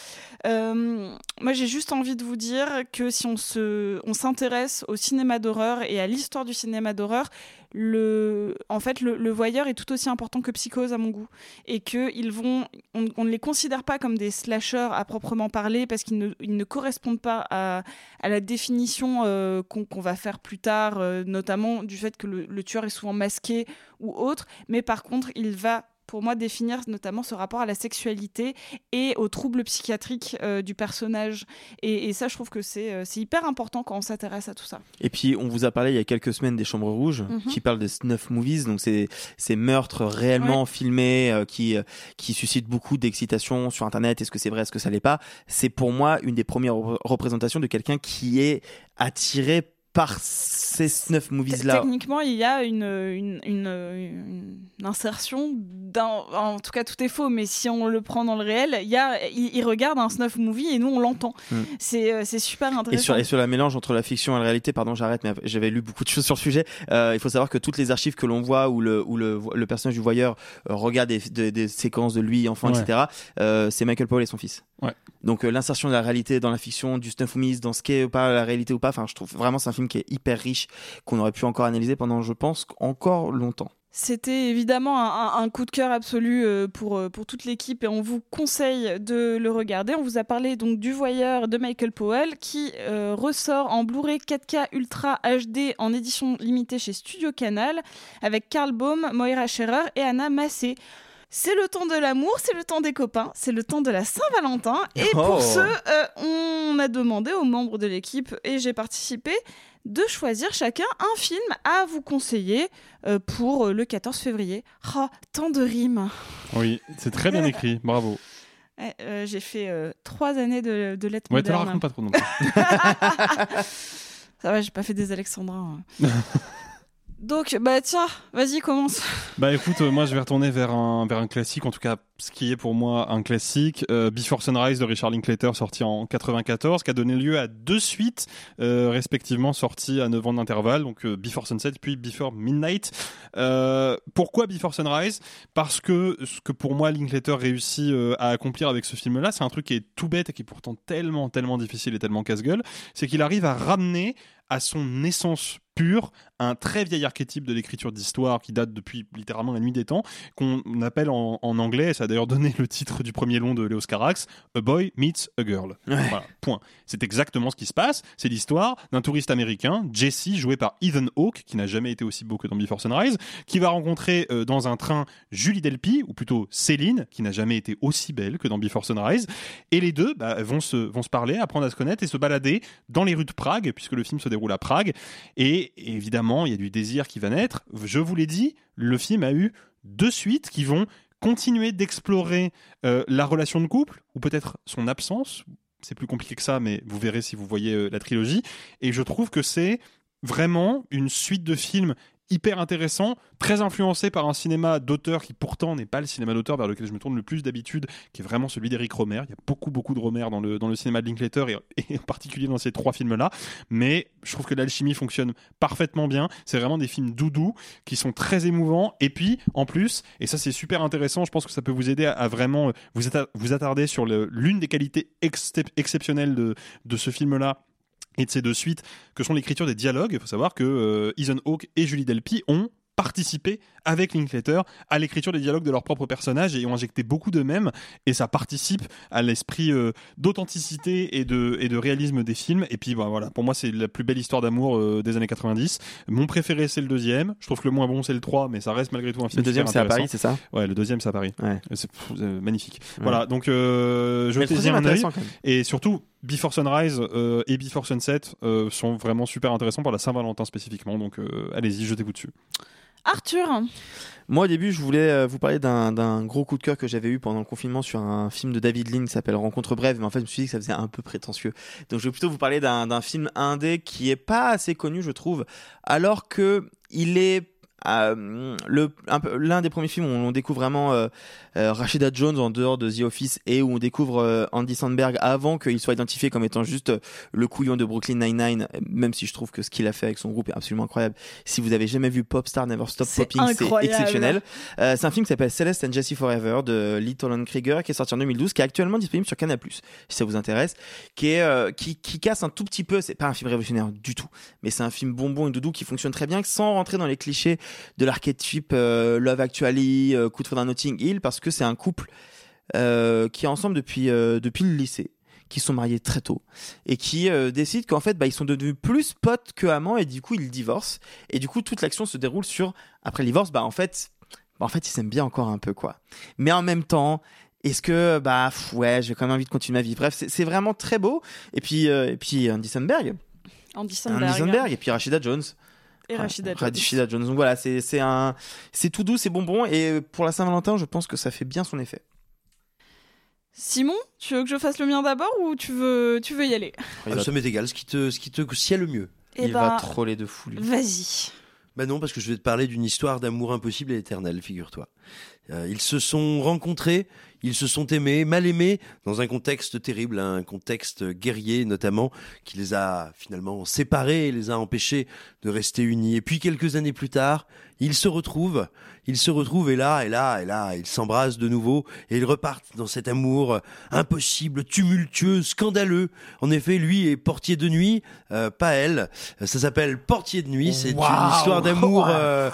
Moi j'ai juste envie de vous dire que si on se on s'intéresse au cinéma d'horreur et à l'histoire du cinéma d'horreur le, en fait, le, voyeur est tout aussi important que Psychose à mon goût. Et qu'ils vont, on, ne les considère pas comme des slashers à proprement parler parce qu'ils ne, correspondent pas à, la définition euh, qu'on qu va faire plus tard, euh, notamment du fait que le tueur est souvent masqué ou autre. Mais par contre, il va pour moi définir notamment ce rapport à la sexualité et aux troubles psychiatriques euh, du personnage. Et, et, ça, je trouve que c'est euh, hyper important quand on s'intéresse à tout ça. Et puis, on vous a parlé il y a quelques semaines des Chambres Rouges, mm -hmm. qui parlent des snuff movies, donc c'est ces meurtres réellement ouais. filmés euh, qui, qui suscitent beaucoup d'excitation sur Internet. Est-ce que c'est vrai, est-ce que ça l'est pas? C'est pour moi une des premières représentations de quelqu'un qui est attiré par ces snuff movies là techniquement il y a une, une, une, une insertion dans en tout cas tout est faux mais si on le prend dans le réel il y a il, il regarde un snuff movie et nous on l'entend mm. c'est c'est super intéressant et sur, et sur la mélange entre la fiction et la réalité pardon j'arrête mais j'avais lu beaucoup de choses sur le sujet euh, il faut savoir que toutes les archives que l'on voit où le où le, le personnage du voyeur euh, regarde des, des, des, séquences de lui enfant ouais. etc euh, c'est Michael Powell et son fils ouais. donc euh, l'insertion de la réalité dans la fiction du snuff movies dans ce qu'est ou pas la réalité ou pas enfin je trouve vraiment c'est un film qui est hyper riche qu'on aurait pu encore analyser pendant, je pense, encore longtemps. C'était évidemment un, un, coup de cœur absolu euh, pour, pour toute l'équipe et on vous conseille de le regarder. On vous a parlé donc du Voyeur de Michael Powell qui euh, ressort en Blu-ray 4K Ultra HD en édition limitée chez Studio Canal avec Karl Baum, Moira Scherer et Anna Massé. C'est le temps de l'amour, c'est le temps des copains, c'est le temps de la Saint-Valentin. Et oh. pour ce, euh, on a demandé aux membres de l'équipe, et j'ai participé, de choisir chacun un film à vous conseiller euh, pour le 14 février. Oh, tant de rimes. Oui, c'est très bien écrit, bravo. Euh, j'ai fait euh, trois années de, de lettres. Ouais, tu racontes pas trop non plus. Ça va, j'ai pas fait des alexandrins. Hein. Donc, bah tiens, vas-y, commence. Bah écoute, euh, moi je vais retourner vers un, vers un classique, en tout cas ce qui est pour moi un classique, euh, Before Sunrise de Richard Linklater, sorti en 94, qui a donné lieu à deux suites, euh, respectivement sorties à 9 ans d'intervalle, donc Before Sunset puis Before Midnight. Pourquoi Before Sunrise? Parce que ce que pour moi Linklater réussit à accomplir avec ce film-là, c'est un truc qui est tout bête et qui est pourtant tellement, tellement difficile et tellement casse-gueule, c'est qu'il arrive à ramener à son essence pure un très vieil archétype de l'écriture d'histoire qui date depuis littéralement la nuit des temps, qu'on appelle en, en anglais, ça a d'ailleurs donné le titre du premier long de Léos Carax, A Boy Meets a Girl. Voilà, point. C'est exactement ce qui se passe. C'est l'histoire d'un touriste américain, Jesse, joué par Ethan Hawke, qui n'a jamais été aussi beau que dans Before Sunrise, qui va rencontrer euh, dans un train Julie Delpy, ou plutôt Céline, qui n'a jamais été aussi belle que dans Before Sunrise. Et les deux bah, vont, se, vont se parler, apprendre à se connaître et se balader dans les rues de Prague, puisque le film se déroule à Prague. Et évidemment, il y a du désir qui va naître. Je vous l'ai dit, le film a eu deux suites qui vont continuer d'explorer euh, la relation de couple, ou peut-être son absence. C'est plus compliqué que ça, mais vous verrez si vous voyez euh, la trilogie. Et je trouve que c'est vraiment une suite de films hyper intéressant, très influencé par un cinéma d'auteur qui pourtant n'est pas le cinéma d'auteur vers lequel je me tourne le plus d'habitude, qui est vraiment celui d'Eric Romer. Il y a beaucoup beaucoup de Romer dans le, dans le cinéma de Linklater et, en particulier dans ces trois films-là. Mais je trouve que l'alchimie fonctionne parfaitement bien. C'est vraiment des films doudous qui sont très émouvants. Et puis en plus, et ça c'est super intéressant, je pense que ça peut vous aider à, vraiment vous, atta- vous attarder sur l'une des qualités excep- exceptionnelles de, de ce film-là et de ces deux suites, que sont l'écriture des dialogues. Il faut savoir que euh, Ethan Hawke et Julie Delpy ont participé avec Linklater à l'écriture des dialogues de leurs propres personnages et ont injecté beaucoup d'eux-mêmes et ça participe à l'esprit euh, d'authenticité et de, et de réalisme des films et puis bah, voilà pour moi c'est la plus belle histoire d'amour euh, des années 90 mon préféré c'est le deuxième je trouve que le moins bon c'est le 3 mais ça reste malgré tout un film Le deuxième, c'est à. Paris, c'est ça? ouais le deuxième c'est à Paris Ouais. c'est euh, magnifique Ouais. voilà donc euh, Mais le jetez-y troisième un même. et surtout Before Sunrise euh, et Before Sunset euh, sont vraiment super intéressants pour la Saint-Valentin spécifiquement donc euh, allez-y jetez-vous dessus Arthur, Moi, au début, je voulais euh, vous parler d'un gros coup de cœur que j'avais eu pendant le confinement sur un film de David Lean qui s'appelle Rencontre brève, mais en fait, je me suis dit que ça faisait un peu prétentieux. Donc, je vais plutôt vous parler d'un d'un film indé qui est pas assez connu, je trouve, alors que il est euh, l'un des premiers films où on découvre vraiment euh, euh, Rashida Jones en dehors de The Office et où on découvre euh, Andy Sandberg avant qu'il soit identifié comme étant juste le couillon de Brooklyn Nine-Nine, même si je trouve que ce qu'il a fait avec son groupe est absolument incroyable. Si vous avez jamais vu Popstar Never Stop Popping, c'est exceptionnel. C'est un film qui s'appelle Celeste and Jesse Forever de Lee Toland Krieger qui est sorti en 2012, qui est actuellement disponible sur Canal+, si ça vous intéresse, qui est qui, qui casse un tout petit peu. C'est pas un film révolutionnaire du tout, mais c'est un film bonbon et doudou qui fonctionne très bien, sans rentrer dans les clichés de l'archétype euh, Love Actually, euh, Coup de foudre dans Notting Hill, parce que c'est un couple euh, qui est ensemble depuis depuis le lycée qui sont mariés très tôt et qui euh, décident qu'en fait bah, ils sont devenus plus potes que amants et du coup ils divorcent. Et du coup toute l'action se déroule sur après le divorce bah en fait bah, en fait ils s'aiment bien encore un peu quoi. Mais en même temps est-ce que bah pff, ouais j'ai quand même envie de continuer ma vie bref c'est vraiment très beau. Et puis euh, et puis Andy Samberg Andy Samberg, Andy Samberg et puis Rashida Jones et Rachida Jones. Rashida Jones donc voilà c'est c'est un c'est tout doux c'est bonbon et pour la Saint-Valentin je pense que ça fait bien son effet Simon, tu veux que je fasse le mien d'abord ou tu veux, tu veux y aller? Ah, ça m'est égal, ce qui te, ce qui te sied le mieux. Eh Il va ben, troller de fou. lui. Vas-y. Bah non, parce que je vais te parler d'une histoire d'amour impossible et éternel, figure-toi. Euh, ils se sont rencontrés, ils se sont aimés, mal aimés, dans un contexte terrible, un contexte guerrier notamment, qui les a finalement séparés et les a empêchés de rester unis. Et puis quelques années plus tard, ils se retrouvent, ils se retrouvent et là, et là, et là, ils s'embrassent de nouveau et ils repartent dans cet amour impossible, tumultueux, scandaleux. En effet, lui est portier de nuit, euh, pas elle. Ça s'appelle Portier de nuit. C'est Wow. une histoire d'amour Oh, euh,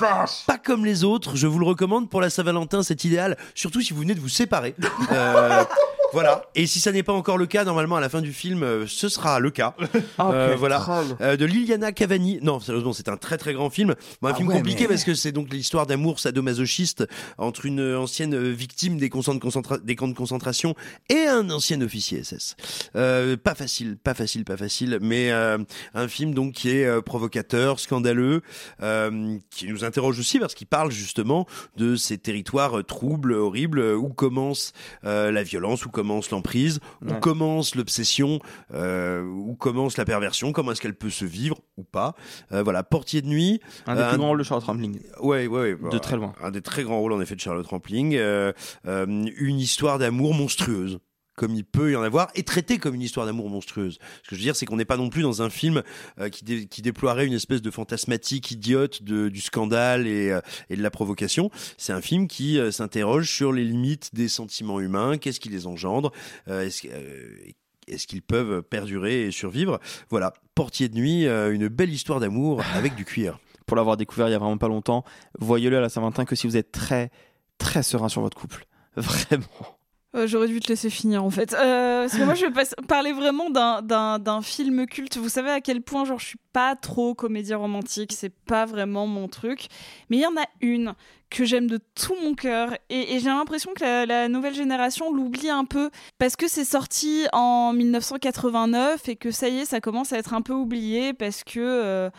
pas comme les autres. Je vous le recommande pour la Saint-Valentin, c'est idéal. Surtout si vous venez de vous séparer. Euh, voilà. Et si ça n'est pas encore le cas, normalement à la fin du film, euh, ce sera le cas. Oh, Euh, voilà. Euh, de Liliana Cavani. Non, sérieusement, c'est un très très grand film. Bon, un Ah film ouais, compliqué mais- parce que c'est donc l'histoire d'amour sadomasochiste entre une ancienne victime des, camps de concentra- des camps de concentration et un ancien officier SS. Euh, pas facile, pas facile, pas facile, mais euh, un film donc qui est euh, provocateur, scandaleux, euh, qui nous interroge aussi parce qu'il parle justement de ces territoires euh, troubles, horribles, euh, où commence euh, la violence, où commence l'emprise, où commence l'obsession, euh, où commence la perversion, comment est-ce qu'elle peut se vivre ou pas. Euh, voilà, Portier de nuit. un des Euh, plus grands rôles de Charlotte Rampling Ouais, ouais, ouais. De très loin. Un des très grands rôles en effet de Charlotte Rampling. Euh, une histoire d'amour monstrueuse. Comme il peut y en avoir, et traité comme une histoire d'amour monstrueuse. Ce que je veux dire, c'est qu'on n'est pas non plus dans un film euh, qui, dé- qui déploierait une espèce de fantasmatique idiote du scandale et, euh, et de la provocation. C'est un film qui euh, s'interroge sur les limites des sentiments humains, qu'est-ce qui les engendre, est-ce qu'ils peuvent perdurer et survivre Voilà, Portier de nuit, une belle histoire d'amour avec du cuir. Pour l'avoir découvert il y a vraiment pas longtemps, voyez-le à la Saint-Valentin que si vous êtes très, très serein sur votre couple. Vraiment. Euh, J'aurais dû te laisser finir en fait. Euh, parce que moi je vais parler vraiment d'un- film culte. Vous savez à quel point genre je suis pas trop comédie romantique, c'est pas vraiment mon truc. Mais il y en a une que j'aime de tout mon cœur et, j'ai l'impression que la, la nouvelle génération l'oublie un peu parce que c'est sorti en 1989 et que ça y est ça commence à être un peu oublié parce que euh,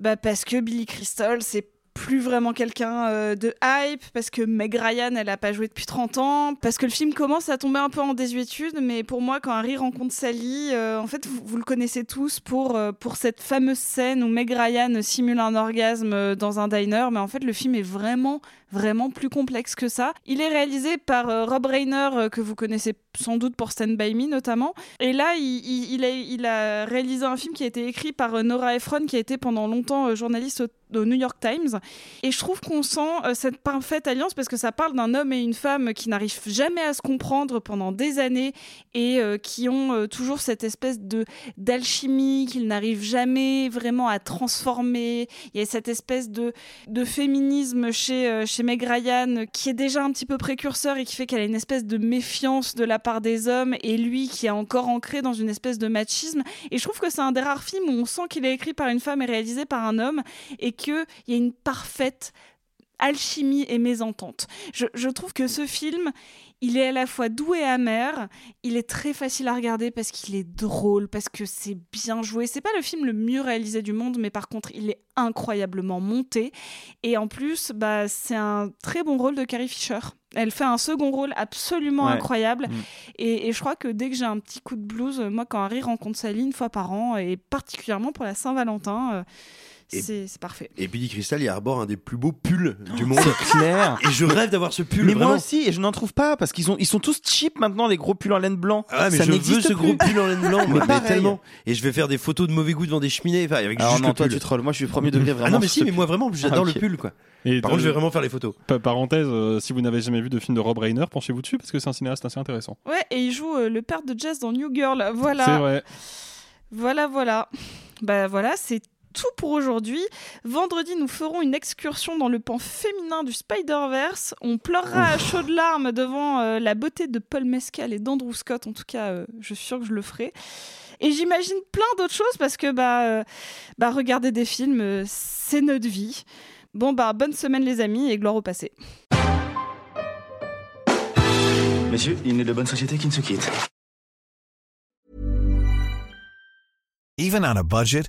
bah parce que Billy Crystal c'est plus vraiment quelqu'un euh, de hype, parce que Meg Ryan, elle a pas joué depuis 30 ans, parce que le film commence à tomber un peu en désuétude, mais pour moi, quand Harry rencontre Sally, euh, en fait, vous, vous le connaissez tous pour, euh, pour cette fameuse scène où Meg Ryan simule un orgasme dans un diner, mais en fait, le film est vraiment, vraiment plus complexe que ça. Il est réalisé par euh, Rob Reiner, euh, que vous connaissez sans doute pour Stand By Me notamment, et là, il, a, réalisé un film qui a été écrit par euh, Nora Ephron, qui a été pendant longtemps journaliste au New York Times. Et je trouve qu'on sent cette parfaite alliance parce que ça parle d'un homme et une femme qui n'arrivent jamais à se comprendre pendant des années et qui ont toujours cette espèce d'alchimie qu'ils n'arrivent jamais vraiment à transformer. Il y a cette espèce de, de féminisme chez, chez Meg Ryan qui est déjà un petit peu précurseur et qui fait qu'elle a une espèce de méfiance de la part des hommes et lui qui est encore ancré dans une espèce de machisme. Et je trouve que c'est un des rares films où on sent qu'il est écrit par une femme et réalisé par un homme et qu'il y a une parfaite alchimie et mésentente. Je, je trouve que ce film, il est à la fois doux et amer. Il est très facile à regarder parce qu'il est drôle, parce que c'est bien joué. C'est pas le film le mieux réalisé du monde, mais par contre, il est incroyablement monté. Et en plus, bah, c'est un très bon rôle de Carrie Fisher. Elle fait un second rôle absolument Ouais. incroyable. Mm. Et, et je crois que dès que j'ai un petit coup de blues, moi, quand Harry rencontre Sally une fois par an, et particulièrement pour la Saint-Valentin, euh, c'est parfait. Et Billy Crystal, il arbore un des plus beaux pulls du monde. C'est clair. Et je rêve d'avoir ce pull. Mais vraiment. moi aussi, et je n'en trouve pas, parce qu'ils ont, ils sont tous cheap maintenant, les gros pulls en laine blanc. Ah mais ça je veux n'existe ce plus. gros pull en laine blanc, Mais mais tellement. Et je vais faire des photos de mauvais goût devant des cheminées, enfin avec Alors juste non, le toi pull. tu trolls, moi je suis premier degré vraiment. Ah non mais si, mais moi vraiment, j'adore Ah, le pull quoi. Et Par contre, je vais vraiment faire les photos. Pa- Parenthèse, euh, si vous n'avez jamais vu de film de Rob Reiner, penchez-vous dessus parce que c'est un cinéaste assez intéressant. Ouais, et il joue euh, le père de Jess dans New Girl. Voilà. C'est vrai. Voilà, voilà. Bah voilà, c'est tout pour aujourd'hui. Vendredi, nous ferons une excursion dans le pan féminin du Spider-Verse. On pleurera à chaudes larmes devant euh, la beauté de Paul Mescal et d'Andrew Scott. En tout cas, euh, je suis sûre que je le ferai. Et j'imagine plein d'autres choses parce que bah, euh, bah regarder des films, euh, c'est notre vie. Bon bah bonne semaine les amis et gloire au passé. Messieurs, il n'est de bonne société qui ne se quitte. Even on a budget,